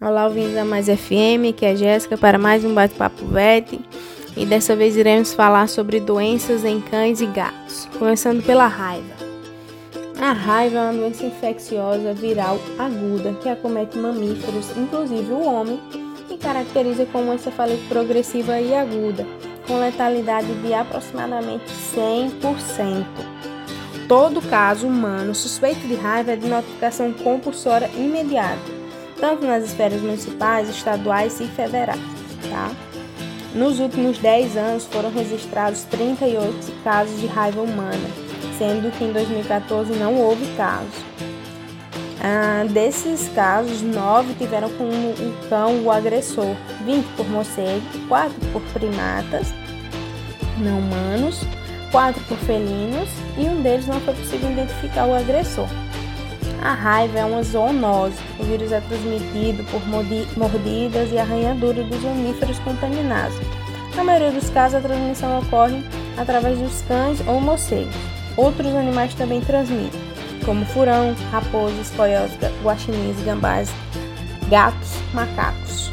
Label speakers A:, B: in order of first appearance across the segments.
A: Olá, ouvintes da Mais FM, que é Jéssica para mais um bate-papo VET. E dessa vez iremos falar sobre doenças em cães e gatos, começando pela raiva. A raiva é uma doença infecciosa viral aguda que acomete mamíferos, inclusive o homem, e caracteriza como encefalite progressiva e aguda, com letalidade de aproximadamente 100%. Todo caso humano suspeito de raiva é de notificação compulsória imediata tanto nas esferas municipais, estaduais e federais. Tá? Nos últimos 10 anos foram registrados 38 casos de raiva humana, sendo que em 2014 não houve casos. Ah, desses casos, 9 tiveram como o cão o agressor, 20 por morcego, 4 por primatas não humanos, 4 por felinos e um deles não foi possível identificar o agressor. A raiva é uma zoonose. O vírus é transmitido por mordidas e arranhaduras dos mamíferos contaminados. Na maioria dos casos, a transmissão ocorre através dos cães ou morcegos. Outros animais também transmitem, como furão, raposas, coiotes, guaxinins, gambás, gatos, macacos.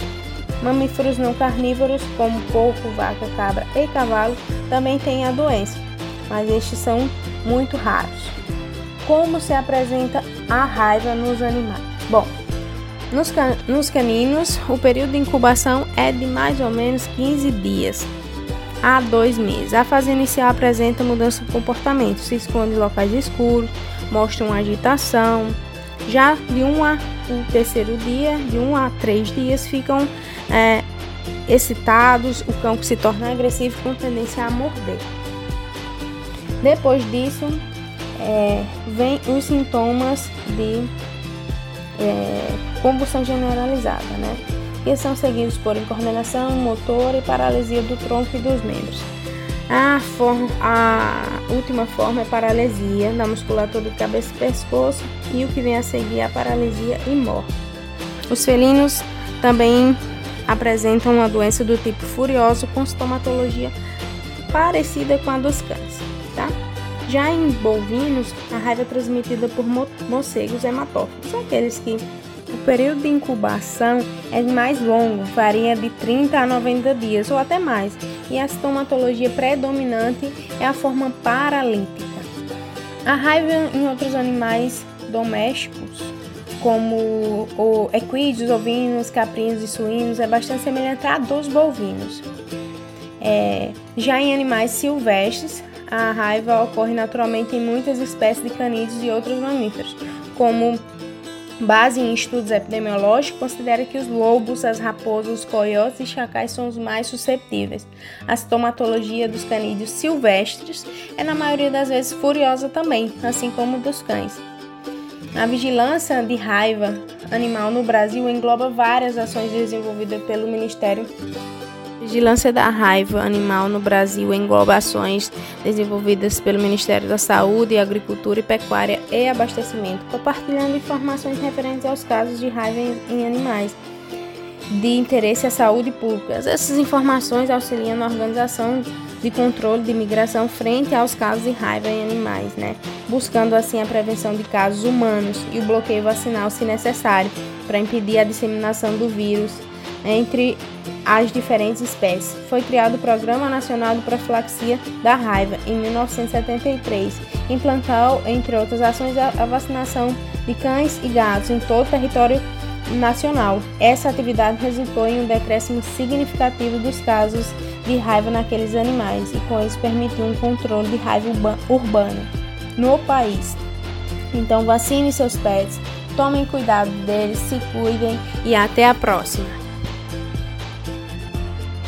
A: Mamíferos não carnívoros, como porco, vaca, cabra e cavalo, também têm a doença, mas estes são muito raros. Como se apresenta a raiva nos animais? Bom, nos, can nos caninos, o período de incubação é de mais ou menos 15 dias a dois meses. A fase inicial apresenta mudança de comportamento, se esconde em locais escuros, mostra uma agitação. Já de um a o terceiro dia, de um a três dias, ficam é, excitados, o cão se torna agressivo com tendência a morder. Depois disso, é, vem os sintomas de é, convulsão generalizada, né? Que são seguidos por incoordenação motor e paralisia do tronco e dos membros. A, forma, a última forma é paralisia da musculatura do cabeça e pescoço e o que vem a seguir é a paralisia e morte. Os felinos também apresentam uma doença do tipo furioso com sintomatologia parecida com a dos cães? Já em bovinos, a raiva é transmitida por morcegos hematófagos, aqueles que o período de incubação é mais longo, varia de 30 a 90 dias ou até mais, e a sintomatologia predominante é a forma paralítica. A raiva em outros animais domésticos, como o equídeos, ovinos, caprinos e suínos, é bastante semelhante à dos bovinos. É, já em animais silvestres, a raiva ocorre naturalmente em muitas espécies de canídeos e outros mamíferos. Como base em estudos epidemiológicos, considera que os lobos, as raposas, os coiotes e chacais são os mais susceptíveis. A sintomatologia dos canídeos silvestres é, na maioria das vezes, furiosa também, assim como dos cães. A vigilância de raiva animal no Brasil engloba várias ações desenvolvidas pelo Ministério Vigilância da raiva animal no Brasil engloba ações desenvolvidas pelo Ministério da Saúde, Agricultura e Pecuária e Abastecimento, compartilhando informações referentes aos casos de raiva em animais de interesse à saúde pública. Essas informações auxiliam na organização de controle de migração frente aos casos de raiva em animais, né? buscando assim a prevenção de casos humanos e o bloqueio vacinal, se necessário, para impedir a disseminação do vírus entre as diferentes espécies. Foi criado o Programa Nacional de Profilaxia da Raiva em 1973. Implantou, entre outras ações, a vacinação de cães e gatos em todo o território nacional. Essa atividade resultou em um decréscimo significativo dos casos de raiva naqueles animais e com isso permitiu um controle de raiva urbana no país. Então vacine seus pets, tomem cuidado deles, se cuidem e até a próxima.